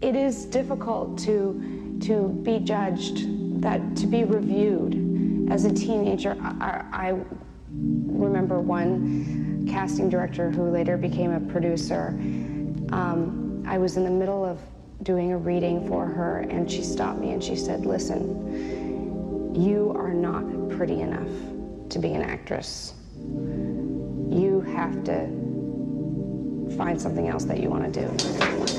it is difficult to to be judged, that to be reviewed. As a teenager, I, I remember one casting director who later became a producer. Um, I was in the middle of doing a reading for her, and she stopped me and she said, Listen, you are not pretty enough to be an actress. You have to find something else that you want to do.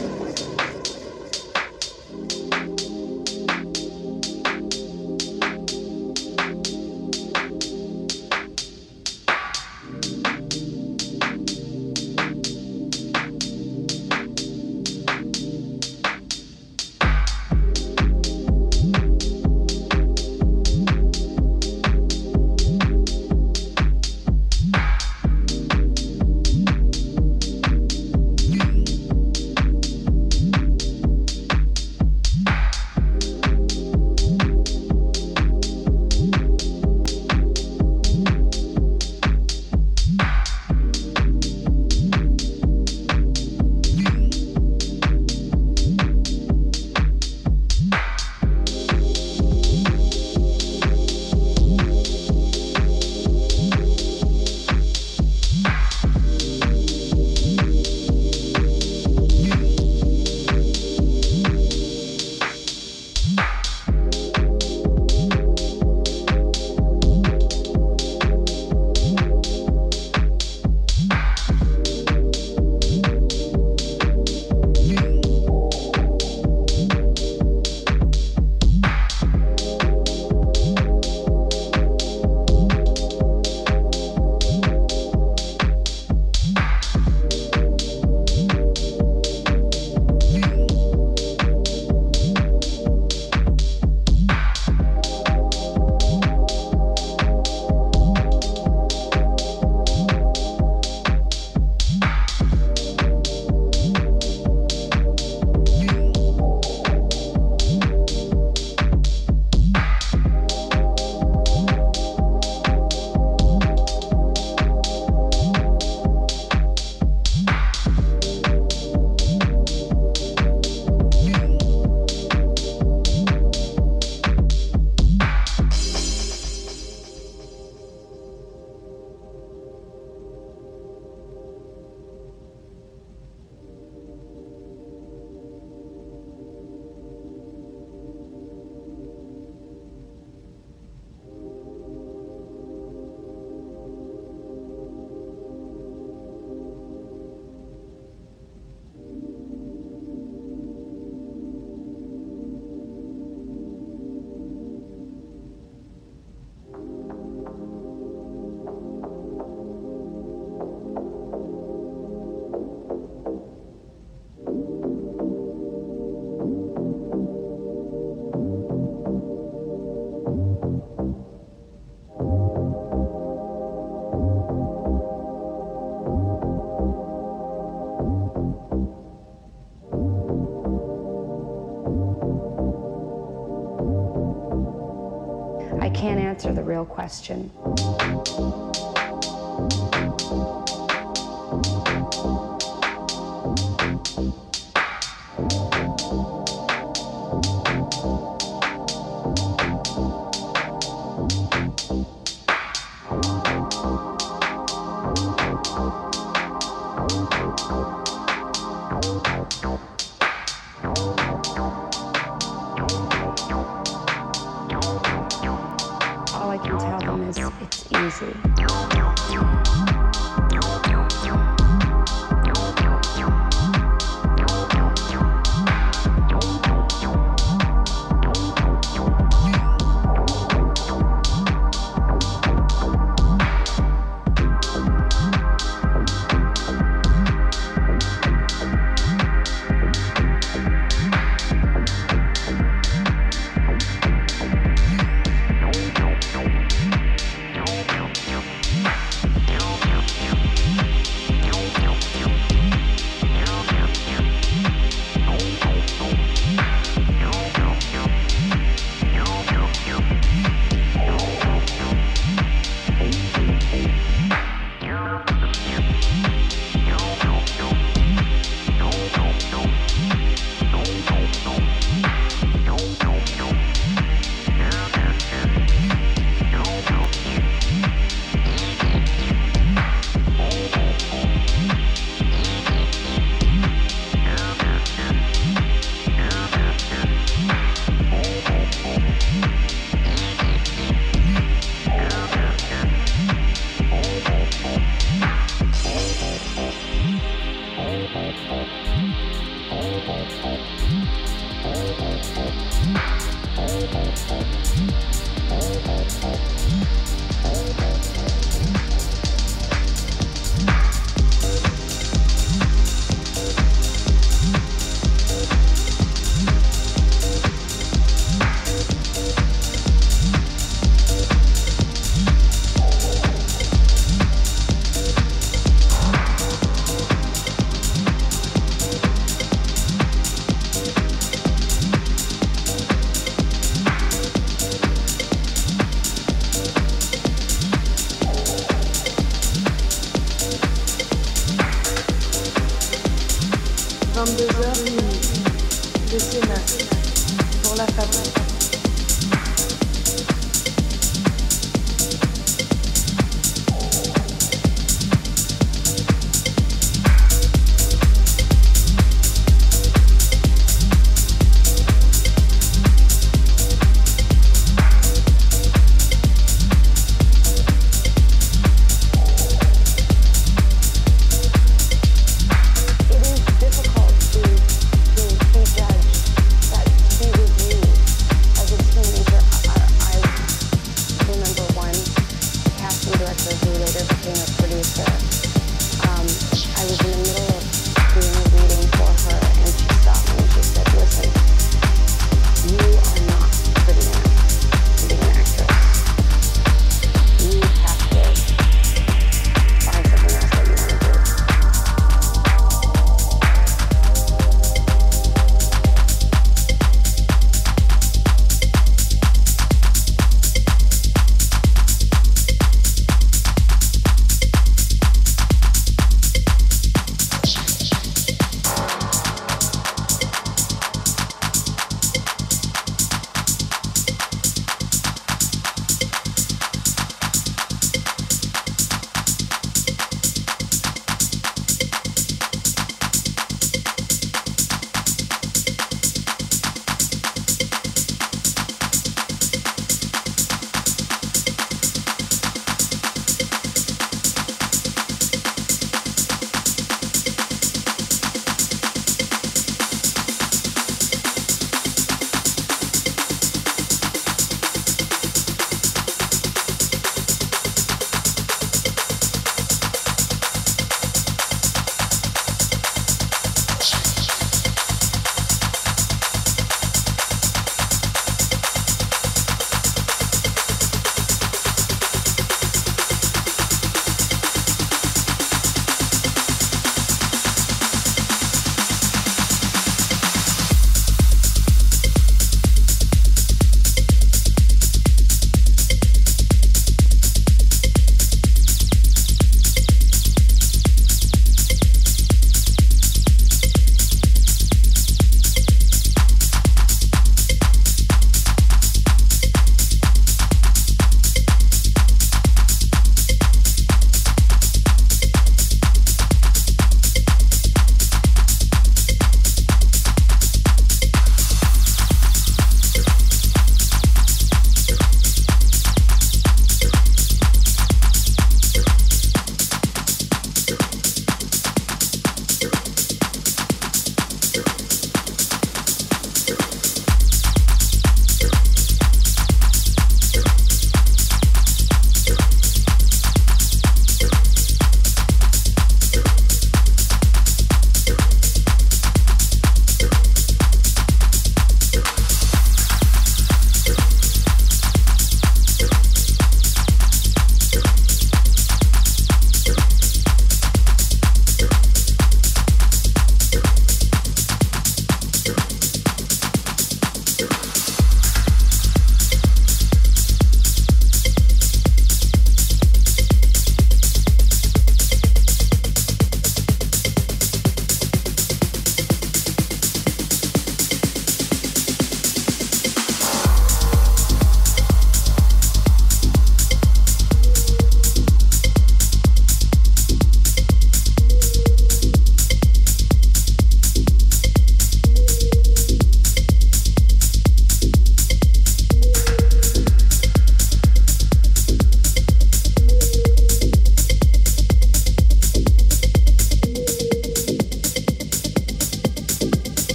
Question.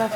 las